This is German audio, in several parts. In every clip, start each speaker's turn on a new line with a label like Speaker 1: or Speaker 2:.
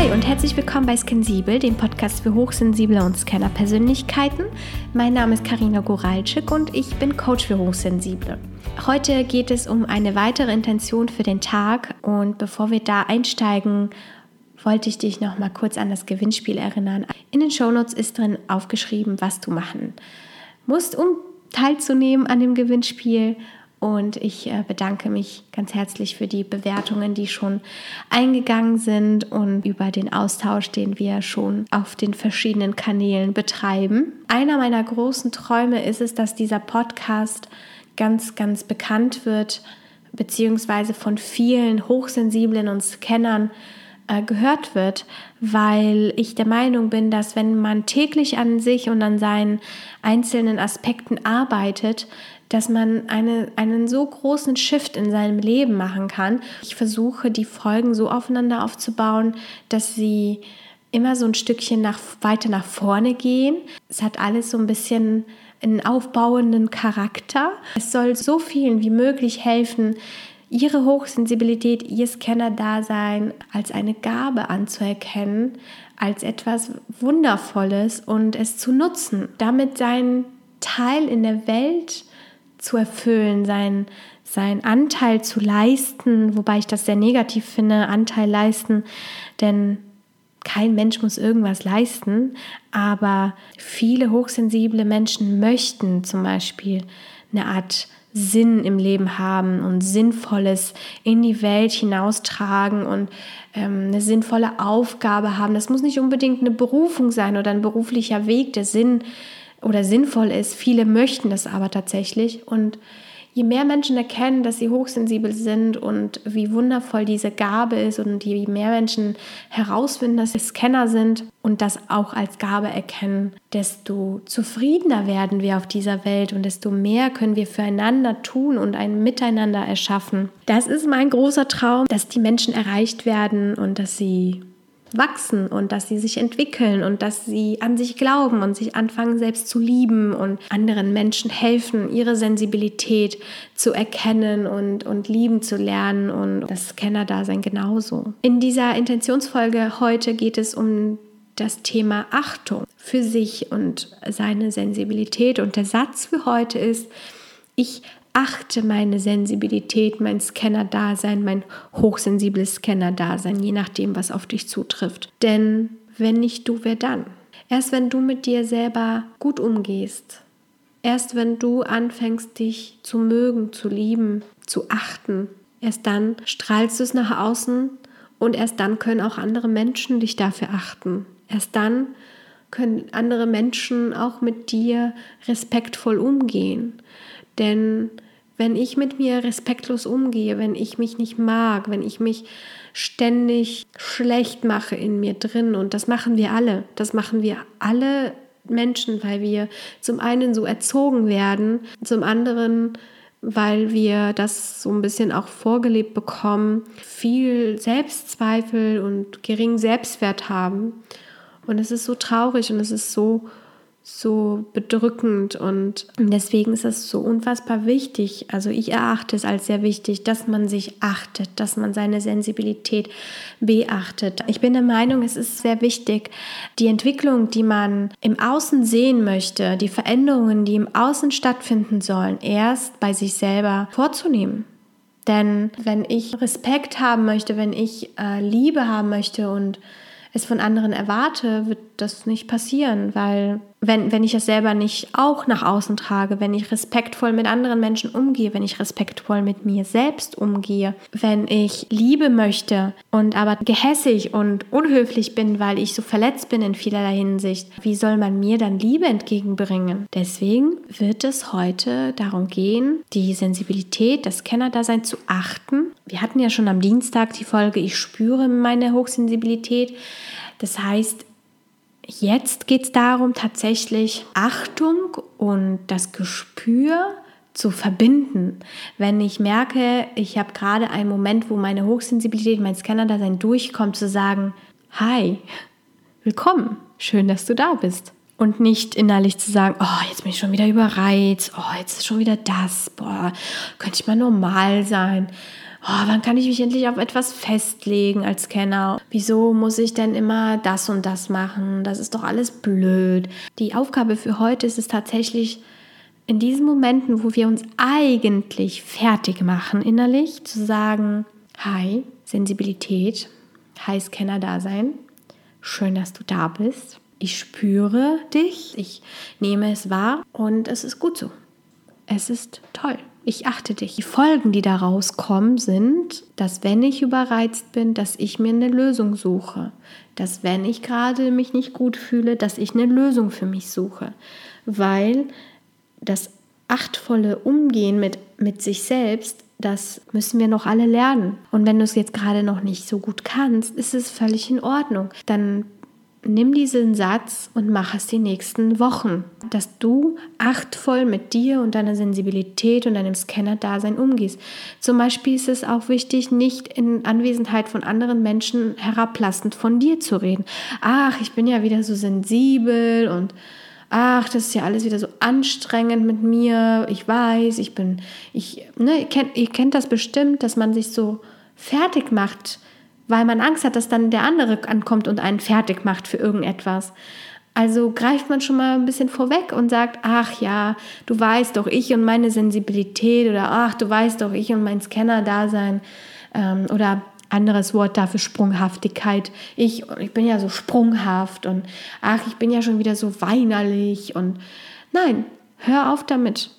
Speaker 1: Hi und herzlich willkommen bei Scansibel, dem Podcast für hochsensible und Scanner-Persönlichkeiten. Mein Name ist Karina Goralczyk und ich bin Coach für Hochsensible. Heute geht es um eine weitere Intention für den Tag und bevor wir da einsteigen, wollte ich dich noch mal kurz an das Gewinnspiel erinnern. In den Shownotes ist drin aufgeschrieben, was du machen musst, um teilzunehmen an dem Gewinnspiel. Und ich äh, bedanke mich ganz herzlich für die Bewertungen, die schon eingegangen sind und über den Austausch, den wir schon auf den verschiedenen Kanälen betreiben. Einer meiner großen Träume ist es, dass dieser Podcast ganz, ganz bekannt wird, beziehungsweise von vielen Hochsensiblen und Scannern äh, gehört wird, weil ich der Meinung bin, dass wenn man täglich an sich und an seinen einzelnen Aspekten arbeitet, dass man eine, einen so großen Shift in seinem Leben machen kann. Ich versuche, die Folgen so aufeinander aufzubauen, dass sie immer so ein Stückchen nach, weiter nach vorne gehen. Es hat alles so ein bisschen einen aufbauenden Charakter. Es soll so vielen wie möglich helfen, ihre Hochsensibilität, ihr Scanner-Dasein als eine Gabe anzuerkennen, als etwas Wundervolles und es zu nutzen, damit seinen Teil in der Welt zu erfüllen, seinen, seinen Anteil zu leisten, wobei ich das sehr negativ finde, Anteil leisten, denn kein Mensch muss irgendwas leisten, aber viele hochsensible Menschen möchten zum Beispiel eine Art Sinn im Leben haben und Sinnvolles in die Welt hinaustragen und ähm, eine sinnvolle Aufgabe haben. Das muss nicht unbedingt eine Berufung sein oder ein beruflicher Weg, der Sinn oder sinnvoll ist. Viele möchten das aber tatsächlich und je mehr Menschen erkennen, dass sie hochsensibel sind und wie wundervoll diese Gabe ist und je mehr Menschen herausfinden, dass sie Scanner sind und das auch als Gabe erkennen, desto zufriedener werden wir auf dieser Welt und desto mehr können wir füreinander tun und ein Miteinander erschaffen. Das ist mein großer Traum, dass die Menschen erreicht werden und dass sie wachsen und dass sie sich entwickeln und dass sie an sich glauben und sich anfangen selbst zu lieben und anderen Menschen helfen, ihre Sensibilität zu erkennen und, und lieben zu lernen und das Scanner-Dasein genauso. In dieser Intentionsfolge heute geht es um das Thema Achtung für sich und seine Sensibilität und der Satz für heute ist, ich achte meine Sensibilität, mein Scanner-Dasein, mein hochsensibles Scanner-Dasein, je nachdem, was auf dich zutrifft. Denn wenn nicht du, wer dann? Erst wenn du mit dir selber gut umgehst, erst wenn du anfängst, dich zu mögen, zu lieben, zu achten, erst dann strahlst du es nach außen und erst dann können auch andere Menschen dich dafür achten. Erst dann können andere Menschen auch mit dir respektvoll umgehen. Denn wenn ich mit mir respektlos umgehe, wenn ich mich nicht mag, wenn ich mich ständig schlecht mache in mir drin, und das machen wir alle, das machen wir alle Menschen, weil wir zum einen so erzogen werden, zum anderen weil wir das so ein bisschen auch vorgelebt bekommen, viel Selbstzweifel und geringen Selbstwert haben. Und es ist so traurig und es ist so so bedrückend und deswegen ist es so unfassbar wichtig. Also ich erachte es als sehr wichtig, dass man sich achtet, dass man seine Sensibilität beachtet. Ich bin der Meinung, es ist sehr wichtig, die Entwicklung, die man im Außen sehen möchte, die Veränderungen, die im Außen stattfinden sollen, erst bei sich selber vorzunehmen. Denn wenn ich Respekt haben möchte, wenn ich äh, Liebe haben möchte und es von anderen erwarte, wird das nicht passieren, weil wenn, wenn ich es selber nicht auch nach außen trage, wenn ich respektvoll mit anderen Menschen umgehe, wenn ich respektvoll mit mir selbst umgehe, wenn ich Liebe möchte und aber gehässig und unhöflich bin, weil ich so verletzt bin in vielerlei Hinsicht, wie soll man mir dann Liebe entgegenbringen? Deswegen wird es heute darum gehen, die Sensibilität, das Kennerdasein zu achten. Wir hatten ja schon am Dienstag die Folge Ich spüre meine Hochsensibilität. Das heißt, Jetzt geht es darum, tatsächlich Achtung und das Gespür zu verbinden. Wenn ich merke, ich habe gerade einen Moment, wo meine Hochsensibilität, mein Scanner-Dasein durchkommt, zu sagen, hi, willkommen, schön, dass du da bist. Und nicht innerlich zu sagen, oh, jetzt bin ich schon wieder überreizt, oh, jetzt ist schon wieder das, boah, könnte ich mal normal sein. Oh, wann kann ich mich endlich auf etwas festlegen als Scanner? Wieso muss ich denn immer das und das machen? Das ist doch alles blöd. Die Aufgabe für heute ist es tatsächlich, in diesen Momenten, wo wir uns eigentlich fertig machen innerlich, zu sagen, hi, Sensibilität, hi Scanner-Dasein, schön, dass du da bist. Ich spüre dich, ich nehme es wahr und es ist gut so. Es ist toll ich achte dich. Die Folgen, die daraus kommen, sind, dass wenn ich überreizt bin, dass ich mir eine Lösung suche. Dass wenn ich gerade mich nicht gut fühle, dass ich eine Lösung für mich suche. Weil das achtvolle Umgehen mit, mit sich selbst, das müssen wir noch alle lernen. Und wenn du es jetzt gerade noch nicht so gut kannst, ist es völlig in Ordnung. Dann nimm diesen Satz und mach es die nächsten Wochen, dass du achtvoll mit dir und deiner Sensibilität und deinem Scanner-Dasein umgehst. Zum Beispiel ist es auch wichtig, nicht in Anwesenheit von anderen Menschen herablassend von dir zu reden. Ach, ich bin ja wieder so sensibel und ach, das ist ja alles wieder so anstrengend mit mir. Ich weiß, ich bin, ich, ne, ihr kennt, ihr kennt das bestimmt, dass man sich so fertig macht weil man Angst hat, dass dann der andere ankommt und einen fertig macht für irgendetwas. Also greift man schon mal ein bisschen vorweg und sagt, ach ja, du weißt doch, ich und meine Sensibilität oder ach, du weißt doch, ich und mein Scanner-Dasein ähm, oder anderes Wort dafür Sprunghaftigkeit. Ich, ich bin ja so sprunghaft und ach, ich bin ja schon wieder so weinerlich und nein, hör auf damit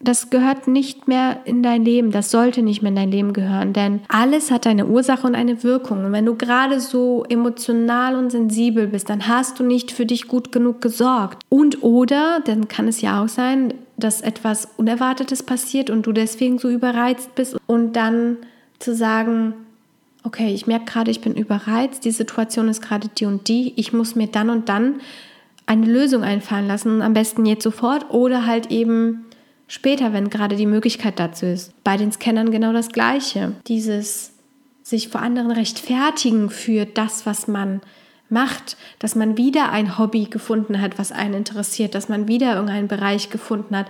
Speaker 1: das gehört nicht mehr in dein Leben, das sollte nicht mehr in dein Leben gehören, denn alles hat eine Ursache und eine Wirkung. Und wenn du gerade so emotional und sensibel bist, dann hast du nicht für dich gut genug gesorgt. Und oder, dann kann es ja auch sein, dass etwas Unerwartetes passiert und du deswegen so überreizt bist und dann zu sagen, okay, ich merke gerade, ich bin überreizt, die Situation ist gerade die und die, ich muss mir dann und dann eine Lösung einfallen lassen, am besten jetzt sofort oder halt eben später, wenn gerade die Möglichkeit dazu ist. Bei den Scannern genau das Gleiche. Dieses sich vor anderen rechtfertigen für das, was man macht, dass man wieder ein Hobby gefunden hat, was einen interessiert, dass man wieder irgendeinen Bereich gefunden hat,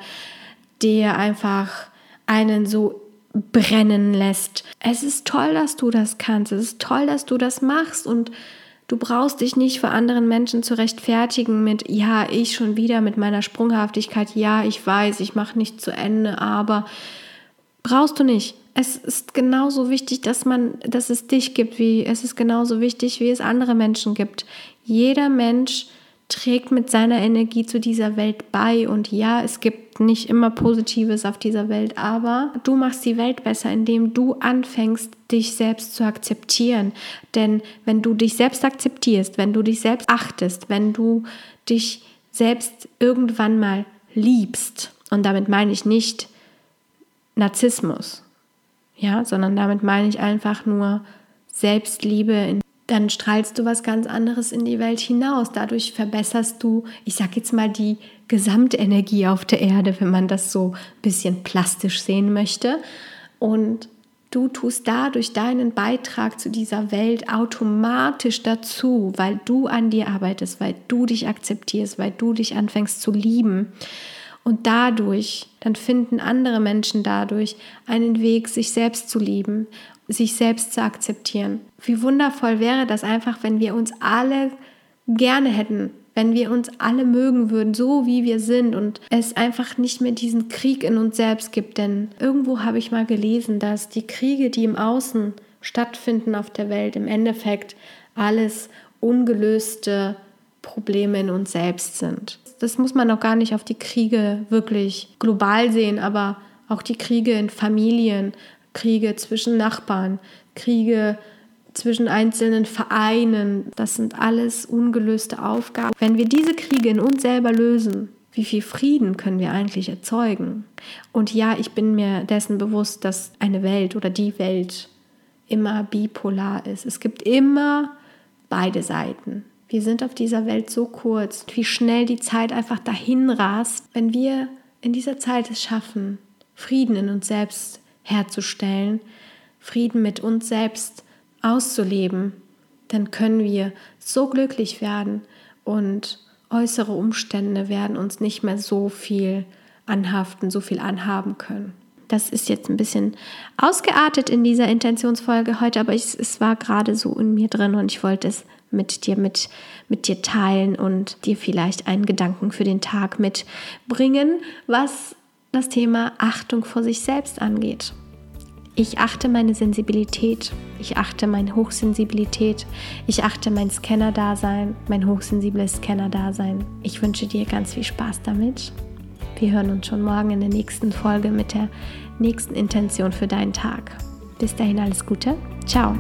Speaker 1: der einfach einen so brennen lässt. Es ist toll, dass du das kannst. Es ist toll, dass du das machst und Du brauchst dich nicht für anderen Menschen zu rechtfertigen mit, ja, ich schon wieder mit meiner Sprunghaftigkeit, ja, ich weiß, ich mache nicht zu Ende, aber brauchst du nicht. Es ist genauso wichtig, dass man, dass es dich gibt, wie es ist genauso wichtig, wie es andere Menschen gibt. Jeder Mensch trägt mit seiner Energie zu dieser Welt bei. Und ja, es gibt nicht immer Positives auf dieser Welt, aber du machst die Welt besser, indem du anfängst, dich selbst zu akzeptieren. Denn wenn du dich selbst akzeptierst, wenn du dich selbst achtest, wenn du dich selbst irgendwann mal liebst, und damit meine ich nicht Narzissmus, ja, sondern damit meine ich einfach nur Selbstliebe in dann strahlst du was ganz anderes in die Welt hinaus. Dadurch verbesserst du, ich sag jetzt mal, die Gesamtenergie auf der Erde, wenn man das so ein bisschen plastisch sehen möchte. Und du tust dadurch deinen Beitrag zu dieser Welt automatisch dazu, weil du an dir arbeitest, weil du dich akzeptierst, weil du dich anfängst zu lieben. Und dadurch, dann finden andere Menschen dadurch einen Weg, sich selbst zu lieben sich selbst zu akzeptieren. Wie wundervoll wäre das einfach, wenn wir uns alle gerne hätten, wenn wir uns alle mögen würden, so wie wir sind und es einfach nicht mehr diesen Krieg in uns selbst gibt. Denn irgendwo habe ich mal gelesen, dass die Kriege, die im Außen stattfinden auf der Welt, im Endeffekt alles ungelöste Probleme in uns selbst sind. Das muss man auch gar nicht auf die Kriege wirklich global sehen, aber auch die Kriege in Familien, Kriege zwischen Nachbarn, Kriege zwischen einzelnen Vereinen. Das sind alles ungelöste Aufgaben. Wenn wir diese Kriege in uns selber lösen, wie viel Frieden können wir eigentlich erzeugen? Und ja, ich bin mir dessen bewusst, dass eine Welt oder die Welt immer bipolar ist. Es gibt immer beide Seiten. Wir sind auf dieser Welt so kurz, wie schnell die Zeit einfach dahin rast. Wenn wir in dieser Zeit es schaffen, Frieden in uns selbst herzustellen, Frieden mit uns selbst auszuleben, dann können wir so glücklich werden und äußere Umstände werden uns nicht mehr so viel anhaften, so viel anhaben können. Das ist jetzt ein bisschen ausgeartet in dieser Intentionsfolge heute, aber ich, es war gerade so in mir drin und ich wollte es mit dir, mit, mit dir teilen und dir vielleicht einen Gedanken für den Tag mitbringen, was das Thema Achtung vor sich selbst angeht. Ich achte meine Sensibilität, ich achte meine Hochsensibilität, ich achte mein Scanner-Dasein, mein hochsensibles Scanner-Dasein. Ich wünsche dir ganz viel Spaß damit. Wir hören uns schon morgen in der nächsten Folge mit der nächsten Intention für deinen Tag. Bis dahin alles Gute. Ciao.